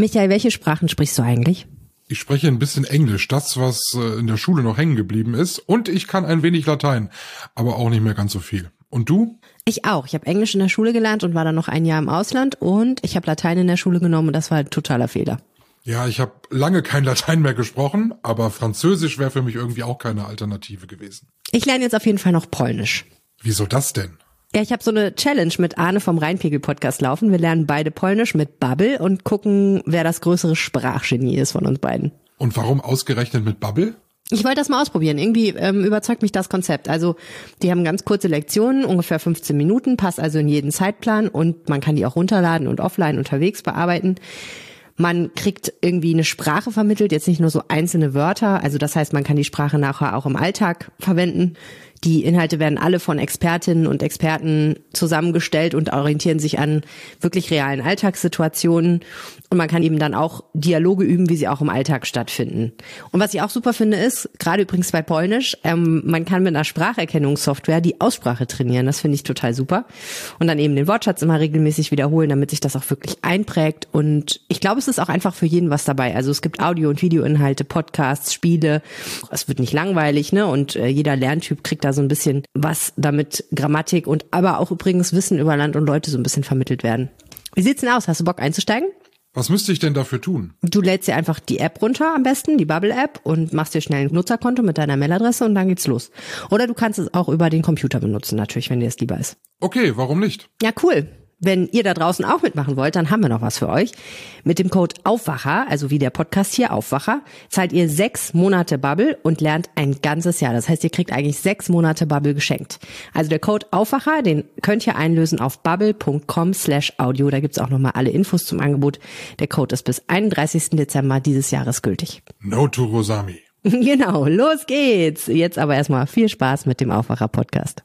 Michael, welche Sprachen sprichst du eigentlich? Ich spreche ein bisschen Englisch, das, was äh, in der Schule noch hängen geblieben ist. Und ich kann ein wenig Latein, aber auch nicht mehr ganz so viel. Und du? Ich auch. Ich habe Englisch in der Schule gelernt und war dann noch ein Jahr im Ausland und ich habe Latein in der Schule genommen und das war ein totaler Fehler. Ja, ich habe lange kein Latein mehr gesprochen, aber Französisch wäre für mich irgendwie auch keine Alternative gewesen. Ich lerne jetzt auf jeden Fall noch Polnisch. Wieso das denn? Ja, ich habe so eine Challenge mit Arne vom Rheinpegel-Podcast laufen. Wir lernen beide Polnisch mit Bubble und gucken, wer das größere Sprachgenie ist von uns beiden. Und warum ausgerechnet mit Bubble? Ich wollte das mal ausprobieren. Irgendwie ähm, überzeugt mich das Konzept. Also die haben ganz kurze Lektionen, ungefähr 15 Minuten, passt also in jeden Zeitplan und man kann die auch runterladen und offline unterwegs bearbeiten. Man kriegt irgendwie eine Sprache vermittelt, jetzt nicht nur so einzelne Wörter. Also das heißt, man kann die Sprache nachher auch im Alltag verwenden. Die Inhalte werden alle von Expertinnen und Experten zusammengestellt und orientieren sich an wirklich realen Alltagssituationen. Und man kann eben dann auch Dialoge üben, wie sie auch im Alltag stattfinden. Und was ich auch super finde, ist, gerade übrigens bei Polnisch, ähm, man kann mit einer Spracherkennungssoftware die Aussprache trainieren. Das finde ich total super. Und dann eben den Wortschatz immer regelmäßig wiederholen, damit sich das auch wirklich einprägt. Und ich glaube, es ist auch einfach für jeden was dabei. Also es gibt Audio- und Videoinhalte, Podcasts, Spiele. Es wird nicht langweilig, ne? Und äh, jeder Lerntyp kriegt da so ein bisschen was damit Grammatik und aber auch übrigens Wissen über Land und Leute so ein bisschen vermittelt werden. Wie sieht's denn aus? Hast du Bock einzusteigen? Was müsste ich denn dafür tun? Du lädst dir einfach die App runter am besten, die Bubble-App und machst dir schnell ein Nutzerkonto mit deiner Mailadresse und dann geht's los. Oder du kannst es auch über den Computer benutzen, natürlich, wenn dir es lieber ist. Okay, warum nicht? Ja, cool. Wenn ihr da draußen auch mitmachen wollt, dann haben wir noch was für euch. Mit dem Code Aufwacher, also wie der Podcast hier Aufwacher, zahlt ihr sechs Monate Bubble und lernt ein ganzes Jahr. Das heißt, ihr kriegt eigentlich sechs Monate Bubble geschenkt. Also der Code Aufwacher, den könnt ihr einlösen auf bubble.com slash audio. Da gibt's auch nochmal alle Infos zum Angebot. Der Code ist bis 31. Dezember dieses Jahres gültig. No to Rosami. genau, los geht's. Jetzt aber erstmal viel Spaß mit dem Aufwacher Podcast.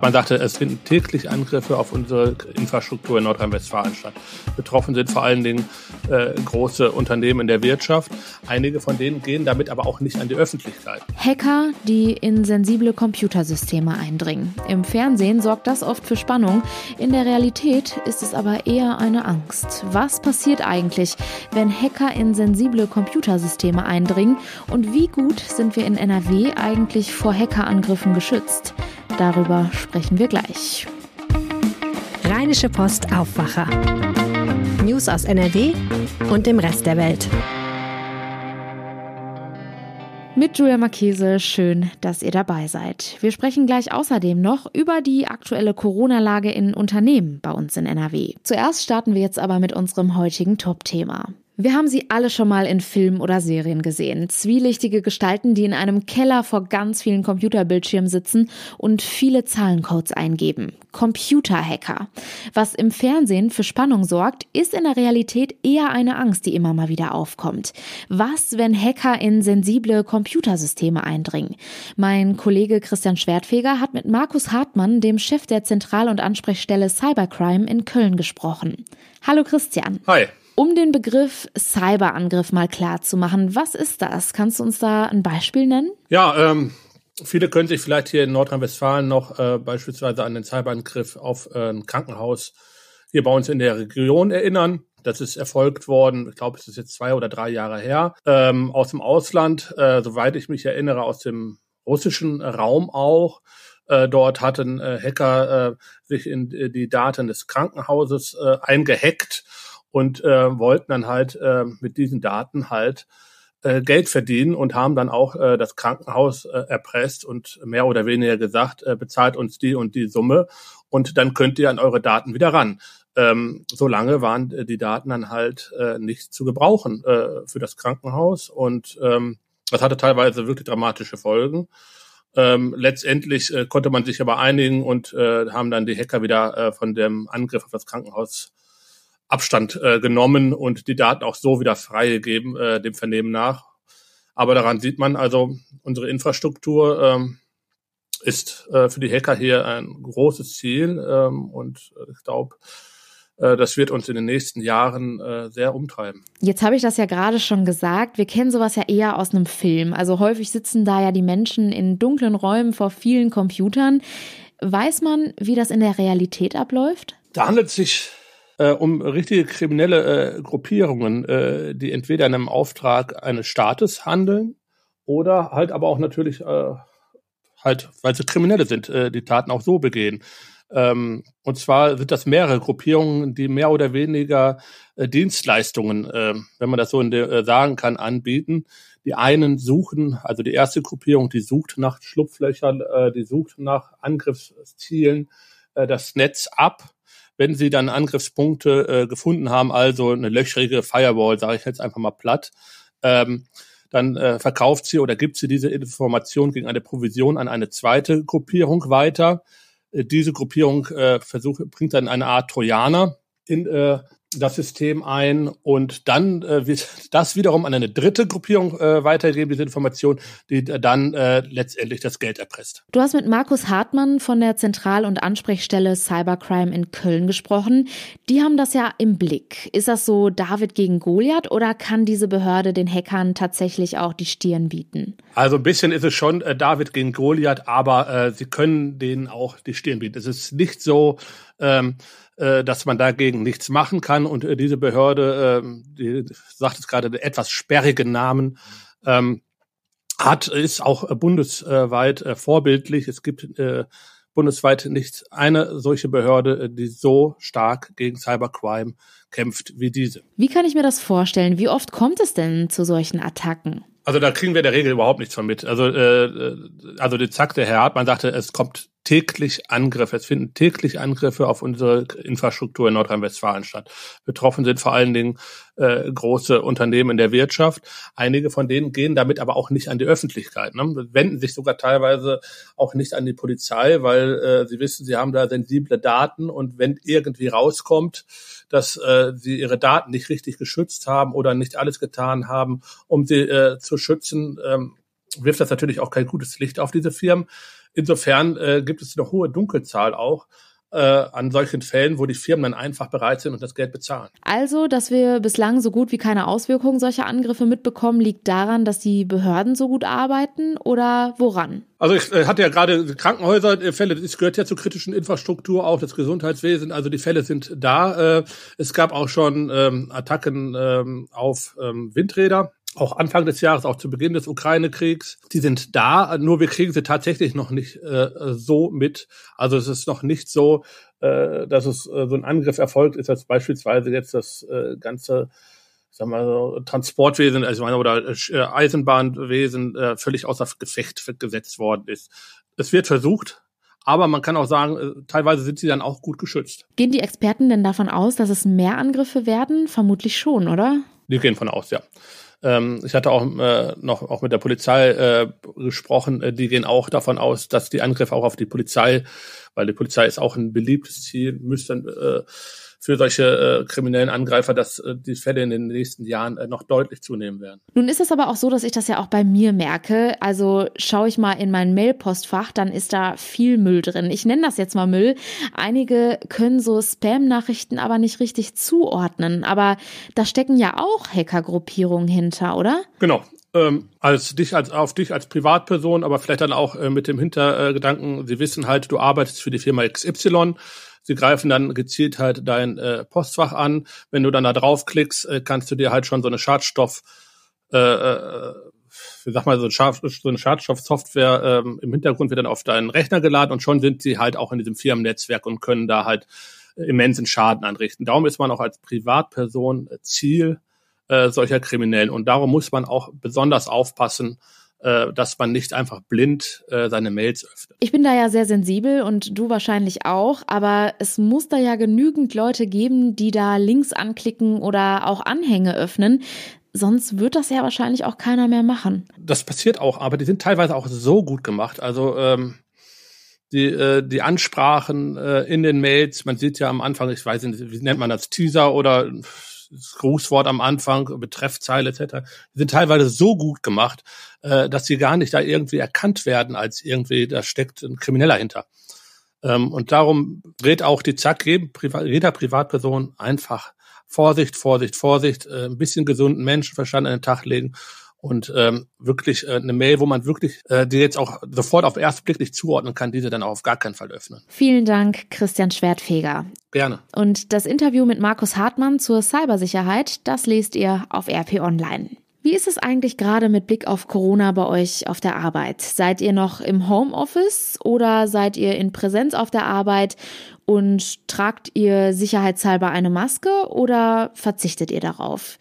Man sagte, es finden täglich Angriffe auf unsere Infrastruktur in Nordrhein-Westfalen statt. Betroffen sind vor allen Dingen äh, große Unternehmen in der Wirtschaft. Einige von denen gehen damit aber auch nicht an die Öffentlichkeit. Hacker, die in sensible Computersysteme eindringen. Im Fernsehen sorgt das oft für Spannung. In der Realität ist es aber eher eine Angst. Was passiert eigentlich, wenn Hacker in sensible Computersysteme eindringen? Und wie gut sind wir in NRW eigentlich vor Hackerangriffen geschützt? Darüber sprechen wir gleich. Rheinische Post Aufwacher. News aus NRW und dem Rest der Welt. Mit Julia Marchese, schön, dass ihr dabei seid. Wir sprechen gleich außerdem noch über die aktuelle Corona-Lage in Unternehmen bei uns in NRW. Zuerst starten wir jetzt aber mit unserem heutigen Top-Thema. Wir haben sie alle schon mal in Filmen oder Serien gesehen. Zwielichtige Gestalten, die in einem Keller vor ganz vielen Computerbildschirmen sitzen und viele Zahlencodes eingeben. Computerhacker. Was im Fernsehen für Spannung sorgt, ist in der Realität eher eine Angst, die immer mal wieder aufkommt. Was, wenn Hacker in sensible Computersysteme eindringen? Mein Kollege Christian Schwertfeger hat mit Markus Hartmann, dem Chef der Zentral- und Ansprechstelle Cybercrime in Köln gesprochen. Hallo Christian. Hi. Um den Begriff Cyberangriff mal klar zu machen, was ist das? Kannst du uns da ein Beispiel nennen? Ja, ähm, viele können sich vielleicht hier in Nordrhein-Westfalen noch äh, beispielsweise an den Cyberangriff auf äh, ein Krankenhaus hier bei uns in der Region erinnern. Das ist erfolgt worden, ich glaube, es ist jetzt zwei oder drei Jahre her, ähm, aus dem Ausland, äh, soweit ich mich erinnere, aus dem russischen Raum auch. Äh, dort hatten äh, Hacker äh, sich in äh, die Daten des Krankenhauses äh, eingehackt und äh, wollten dann halt äh, mit diesen Daten halt äh, Geld verdienen und haben dann auch äh, das Krankenhaus äh, erpresst und mehr oder weniger gesagt, äh, bezahlt uns die und die Summe und dann könnt ihr an eure Daten wieder ran. Ähm, solange waren äh, die Daten dann halt äh, nicht zu gebrauchen äh, für das Krankenhaus und ähm, das hatte teilweise wirklich dramatische Folgen. Ähm, letztendlich äh, konnte man sich aber einigen und äh, haben dann die Hacker wieder äh, von dem Angriff auf das Krankenhaus Abstand äh, genommen und die Daten auch so wieder freigegeben, äh, dem Vernehmen nach. Aber daran sieht man also, unsere Infrastruktur ähm, ist äh, für die Hacker hier ein großes Ziel ähm, und äh, ich glaube, äh, das wird uns in den nächsten Jahren äh, sehr umtreiben. Jetzt habe ich das ja gerade schon gesagt. Wir kennen sowas ja eher aus einem Film. Also häufig sitzen da ja die Menschen in dunklen Räumen vor vielen Computern. Weiß man, wie das in der Realität abläuft? Da handelt es sich äh, um richtige kriminelle äh, Gruppierungen, äh, die entweder in einem Auftrag eines Staates handeln oder halt aber auch natürlich äh, halt, weil sie Kriminelle sind, äh, die Taten auch so begehen. Ähm, und zwar sind das mehrere Gruppierungen, die mehr oder weniger äh, Dienstleistungen, äh, wenn man das so der, äh, sagen kann, anbieten. Die einen suchen, also die erste Gruppierung, die sucht nach Schlupflöchern, äh, die sucht nach Angriffszielen, äh, das Netz ab. Wenn sie dann Angriffspunkte äh, gefunden haben, also eine löchrige Firewall, sage ich jetzt einfach mal platt, ähm, dann äh, verkauft sie oder gibt sie diese Information gegen eine Provision an eine zweite Gruppierung weiter. Äh, diese Gruppierung äh, versucht, bringt dann eine Art Trojaner in äh, das System ein und dann äh, wird das wiederum an eine dritte Gruppierung äh, weitergeben, diese Information, die dann äh, letztendlich das Geld erpresst. Du hast mit Markus Hartmann von der Zentral- und Ansprechstelle Cybercrime in Köln gesprochen. Die haben das ja im Blick. Ist das so David gegen Goliath oder kann diese Behörde den Hackern tatsächlich auch die Stirn bieten? Also ein bisschen ist es schon äh, David gegen Goliath, aber äh, sie können denen auch die Stirn bieten. Es ist nicht so, ähm, äh, dass man dagegen nichts machen kann. Und äh, diese Behörde, äh, die sagt es gerade, etwas sperrigen Namen, ähm, hat, ist auch bundesweit äh, vorbildlich. Es gibt äh, bundesweit nicht eine solche Behörde, äh, die so stark gegen Cybercrime kämpft wie diese. Wie kann ich mir das vorstellen? Wie oft kommt es denn zu solchen Attacken? Also da kriegen wir in der Regel überhaupt nichts von mit. Also, äh, also die Zack, der Herr Hartmann sagte, es kommt täglich Angriffe, es finden täglich Angriffe auf unsere Infrastruktur in Nordrhein-Westfalen statt. Betroffen sind vor allen Dingen äh, große Unternehmen in der Wirtschaft. Einige von denen gehen damit aber auch nicht an die Öffentlichkeit, ne? wenden sich sogar teilweise auch nicht an die Polizei, weil äh, sie wissen, sie haben da sensible Daten und wenn irgendwie rauskommt, dass äh, sie ihre Daten nicht richtig geschützt haben oder nicht alles getan haben, um sie äh, zu schützen, ähm, wirft das natürlich auch kein gutes Licht auf diese Firmen. Insofern äh, gibt es eine hohe Dunkelzahl auch äh, an solchen Fällen, wo die Firmen dann einfach bereit sind und das Geld bezahlen. Also, dass wir bislang so gut wie keine Auswirkungen solcher Angriffe mitbekommen, liegt daran, dass die Behörden so gut arbeiten oder woran? Also ich äh, hatte ja gerade Krankenhäuser, äh, Fälle, das gehört ja zur kritischen Infrastruktur, auch das Gesundheitswesen, also die Fälle sind da. Äh, es gab auch schon ähm, Attacken ähm, auf ähm, Windräder auch Anfang des Jahres, auch zu Beginn des Ukraine-Kriegs. Die sind da, nur wir kriegen sie tatsächlich noch nicht äh, so mit. Also es ist noch nicht so, äh, dass es äh, so ein Angriff erfolgt ist, als beispielsweise jetzt das äh, ganze sagen wir so, Transportwesen, also meine, oder äh, Eisenbahnwesen äh, völlig außer Gefecht gesetzt worden ist. Es wird versucht, aber man kann auch sagen, äh, teilweise sind sie dann auch gut geschützt. Gehen die Experten denn davon aus, dass es mehr Angriffe werden? Vermutlich schon, oder? Die gehen von aus, ja. Ähm, ich hatte auch äh, noch auch mit der Polizei äh, gesprochen. Äh, die gehen auch davon aus, dass die Angriffe auch auf die Polizei, weil die Polizei ist auch ein beliebtes Ziel, müssten äh, für solche äh, kriminellen Angreifer, dass äh, die Fälle in den nächsten Jahren äh, noch deutlich zunehmen werden. Nun ist es aber auch so, dass ich das ja auch bei mir merke. Also schaue ich mal in mein Mailpostfach, dann ist da viel Müll drin. Ich nenne das jetzt mal Müll. Einige können so Spam-Nachrichten aber nicht richtig zuordnen. Aber da stecken ja auch Hackergruppierungen hinter, oder? Genau ähm, als dich als auf dich als Privatperson, aber vielleicht dann auch äh, mit dem Hintergedanken, sie wissen halt, du arbeitest für die Firma XY, Sie greifen dann gezielt halt dein äh, Postfach an. Wenn du dann da draufklickst, äh, kannst du dir halt schon so eine Schadstoff, äh, äh, sag mal, so, so eine Schadstoffsoftware ähm, im Hintergrund wird dann auf deinen Rechner geladen und schon sind sie halt auch in diesem Firmennetzwerk und können da halt äh, immensen Schaden anrichten. Darum ist man auch als Privatperson Ziel äh, solcher Kriminellen und darum muss man auch besonders aufpassen, dass man nicht einfach blind äh, seine Mails öffnet. Ich bin da ja sehr sensibel und du wahrscheinlich auch, aber es muss da ja genügend Leute geben, die da Links anklicken oder auch Anhänge öffnen. Sonst wird das ja wahrscheinlich auch keiner mehr machen. Das passiert auch, aber die sind teilweise auch so gut gemacht. Also ähm, die, äh, die Ansprachen äh, in den Mails, man sieht ja am Anfang, ich weiß nicht, wie nennt man das, Teaser oder das Grußwort am Anfang, Betreffzeile etc., sind teilweise so gut gemacht, äh, dass sie gar nicht da irgendwie erkannt werden, als irgendwie, da steckt ein Krimineller hinter. Ähm, und darum dreht auch die Zack jeder Privatperson einfach Vorsicht, Vorsicht, Vorsicht, äh, ein bisschen gesunden Menschenverstand an den Tag legen und ähm, wirklich äh, eine Mail, wo man wirklich äh, die jetzt auch sofort auf den ersten Blick nicht zuordnen kann, diese dann auch auf gar keinen Fall öffnen. Vielen Dank, Christian Schwertfeger. Gerne. Und das Interview mit Markus Hartmann zur Cybersicherheit, das lest ihr auf RP Online. Wie ist es eigentlich gerade mit Blick auf Corona bei euch auf der Arbeit? Seid ihr noch im Homeoffice oder seid ihr in Präsenz auf der Arbeit und tragt ihr sicherheitshalber eine Maske oder verzichtet ihr darauf?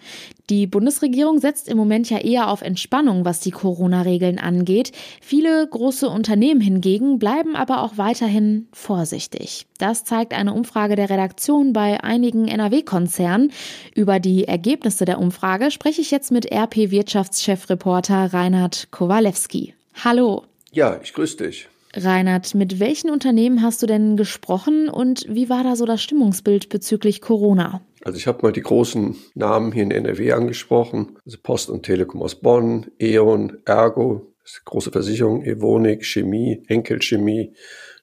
Die Bundesregierung setzt im Moment ja eher auf Entspannung, was die Corona-Regeln angeht. Viele große Unternehmen hingegen bleiben aber auch weiterhin vorsichtig. Das zeigt eine Umfrage der Redaktion bei einigen NRW-Konzernen. Über die Ergebnisse der Umfrage spreche ich jetzt mit RP-Wirtschaftschefreporter Reinhard Kowalewski. Hallo. Ja, ich grüße dich. Reinhard, mit welchen Unternehmen hast du denn gesprochen und wie war da so das Stimmungsbild bezüglich Corona? Also ich habe mal die großen Namen hier in NRW angesprochen, also Post und Telekom aus Bonn, E.ON, Ergo, große Versicherung, Evonik, Chemie, Henkel Chemie,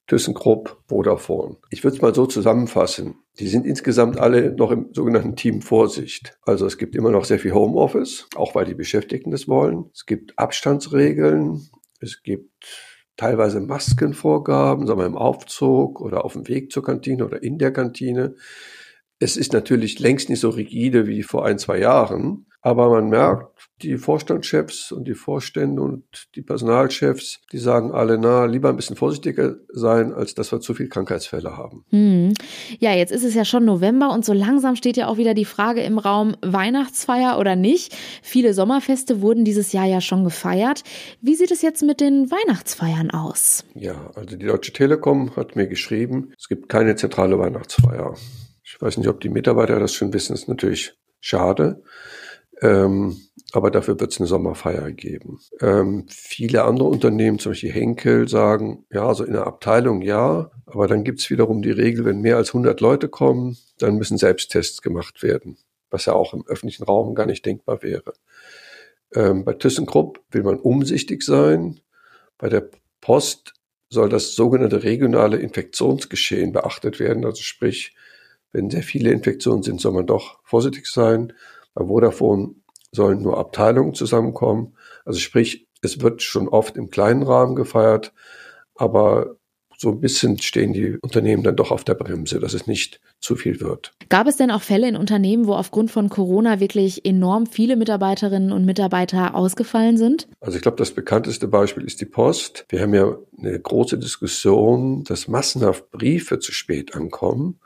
ThyssenKrupp, Vodafone. Ich würde es mal so zusammenfassen. Die sind insgesamt alle noch im sogenannten Team Vorsicht. Also es gibt immer noch sehr viel Homeoffice, auch weil die Beschäftigten das wollen. Es gibt Abstandsregeln. Es gibt teilweise Maskenvorgaben, sagen wir im Aufzug oder auf dem Weg zur Kantine oder in der Kantine. Es ist natürlich längst nicht so rigide wie vor ein, zwei Jahren, aber man merkt, die Vorstandschefs und die Vorstände und die Personalchefs, die sagen alle, na, lieber ein bisschen vorsichtiger sein, als dass wir zu viel Krankheitsfälle haben. Hm. Ja, jetzt ist es ja schon November und so langsam steht ja auch wieder die Frage im Raum, Weihnachtsfeier oder nicht. Viele Sommerfeste wurden dieses Jahr ja schon gefeiert. Wie sieht es jetzt mit den Weihnachtsfeiern aus? Ja, also die Deutsche Telekom hat mir geschrieben, es gibt keine zentrale Weihnachtsfeier. Ich weiß nicht, ob die Mitarbeiter das schon wissen, das ist natürlich schade. Ähm, aber dafür wird es eine Sommerfeier geben. Ähm, viele andere Unternehmen, zum Beispiel Henkel, sagen, ja, also in der Abteilung ja, aber dann gibt es wiederum die Regel, wenn mehr als 100 Leute kommen, dann müssen Selbsttests gemacht werden, was ja auch im öffentlichen Raum gar nicht denkbar wäre. Ähm, bei ThyssenKrupp will man umsichtig sein. Bei der Post soll das sogenannte regionale Infektionsgeschehen beachtet werden. Also sprich, wenn sehr viele Infektionen sind, soll man doch vorsichtig sein. Bei Vodafone sollen nur Abteilungen zusammenkommen. Also sprich, es wird schon oft im kleinen Rahmen gefeiert, aber so ein bisschen stehen die Unternehmen dann doch auf der Bremse, dass es nicht zu viel wird. Gab es denn auch Fälle in Unternehmen, wo aufgrund von Corona wirklich enorm viele Mitarbeiterinnen und Mitarbeiter ausgefallen sind? Also ich glaube, das bekannteste Beispiel ist die Post. Wir haben ja eine große Diskussion, dass massenhaft Briefe zu spät ankommen.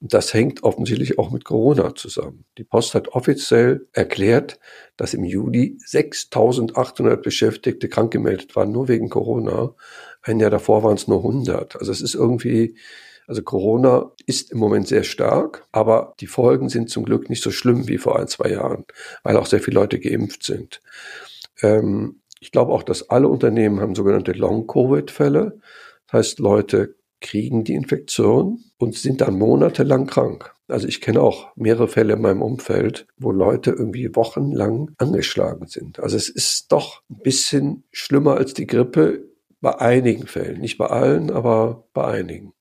Und das hängt offensichtlich auch mit Corona zusammen. Die Post hat offiziell erklärt, dass im Juli 6800 Beschäftigte krank gemeldet waren, nur wegen Corona. Ein Jahr davor waren es nur 100. Also es ist irgendwie, also Corona ist im Moment sehr stark, aber die Folgen sind zum Glück nicht so schlimm wie vor ein, zwei Jahren, weil auch sehr viele Leute geimpft sind. Ähm, ich glaube auch, dass alle Unternehmen haben sogenannte Long-Covid-Fälle. Das heißt, Leute kriegen die Infektion und sind dann monatelang krank. Also ich kenne auch mehrere Fälle in meinem Umfeld, wo Leute irgendwie wochenlang angeschlagen sind. Also es ist doch ein bisschen schlimmer als die Grippe bei einigen Fällen, nicht bei allen, aber bei einigen.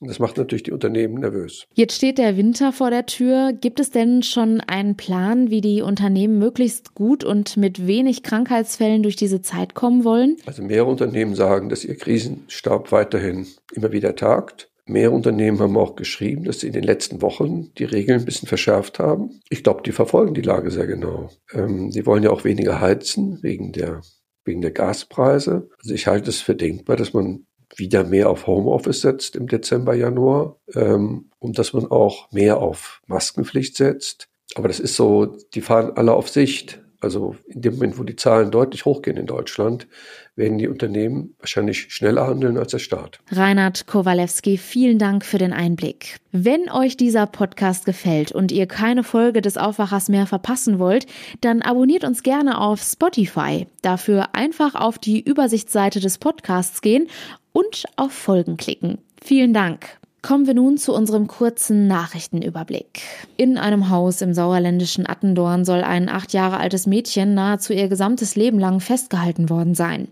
Und das macht natürlich die Unternehmen nervös. Jetzt steht der Winter vor der Tür. Gibt es denn schon einen Plan, wie die Unternehmen möglichst gut und mit wenig Krankheitsfällen durch diese Zeit kommen wollen? Also mehrere Unternehmen sagen, dass ihr Krisenstab weiterhin immer wieder tagt. Mehrere Unternehmen haben auch geschrieben, dass sie in den letzten Wochen die Regeln ein bisschen verschärft haben. Ich glaube, die verfolgen die Lage sehr genau. Ähm, sie wollen ja auch weniger heizen wegen der wegen der Gaspreise. Also ich halte es für denkbar, dass man wieder mehr auf Homeoffice setzt im Dezember, Januar ähm, und dass man auch mehr auf Maskenpflicht setzt. Aber das ist so, die fahren alle auf Sicht. Also in dem Moment, wo die Zahlen deutlich hochgehen in Deutschland, werden die Unternehmen wahrscheinlich schneller handeln als der Staat. Reinhard Kowalewski, vielen Dank für den Einblick. Wenn euch dieser Podcast gefällt und ihr keine Folge des Aufwachers mehr verpassen wollt, dann abonniert uns gerne auf Spotify. Dafür einfach auf die Übersichtsseite des Podcasts gehen und auf Folgen klicken. Vielen Dank. Kommen wir nun zu unserem kurzen Nachrichtenüberblick. In einem Haus im sauerländischen Attendorn soll ein acht Jahre altes Mädchen nahezu ihr gesamtes Leben lang festgehalten worden sein.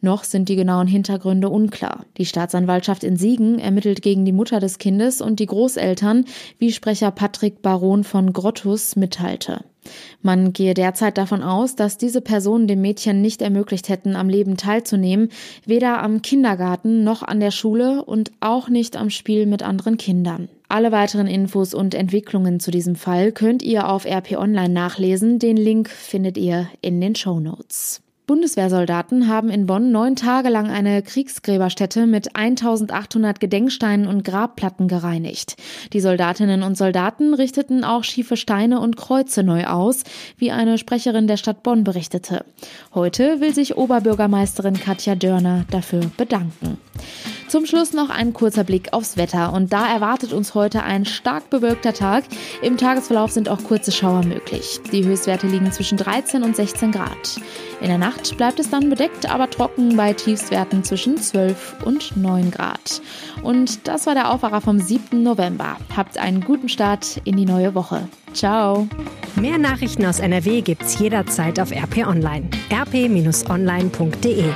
Noch sind die genauen Hintergründe unklar. Die Staatsanwaltschaft in Siegen ermittelt gegen die Mutter des Kindes und die Großeltern, wie Sprecher Patrick Baron von Grottus mitteilte. Man gehe derzeit davon aus, dass diese Personen dem Mädchen nicht ermöglicht hätten, am Leben teilzunehmen, weder am Kindergarten noch an der Schule und auch nicht am Spiel mit anderen Kindern. Alle weiteren Infos und Entwicklungen zu diesem Fall könnt ihr auf RP Online nachlesen. Den Link findet ihr in den Show Notes. Bundeswehrsoldaten haben in Bonn neun Tage lang eine Kriegsgräberstätte mit 1800 Gedenksteinen und Grabplatten gereinigt. Die Soldatinnen und Soldaten richteten auch schiefe Steine und Kreuze neu aus, wie eine Sprecherin der Stadt Bonn berichtete. Heute will sich Oberbürgermeisterin Katja Dörner dafür bedanken. Zum Schluss noch ein kurzer Blick aufs Wetter und da erwartet uns heute ein stark bewölkter Tag. Im Tagesverlauf sind auch kurze Schauer möglich. Die Höchstwerte liegen zwischen 13 und 16 Grad. In der Nacht bleibt es dann bedeckt, aber trocken bei Tiefstwerten zwischen 12 und 9 Grad. Und das war der Aufwacher vom 7. November. Habt einen guten Start in die neue Woche. Ciao. Mehr Nachrichten aus NRW gibt's jederzeit auf RP Online. rp-online.de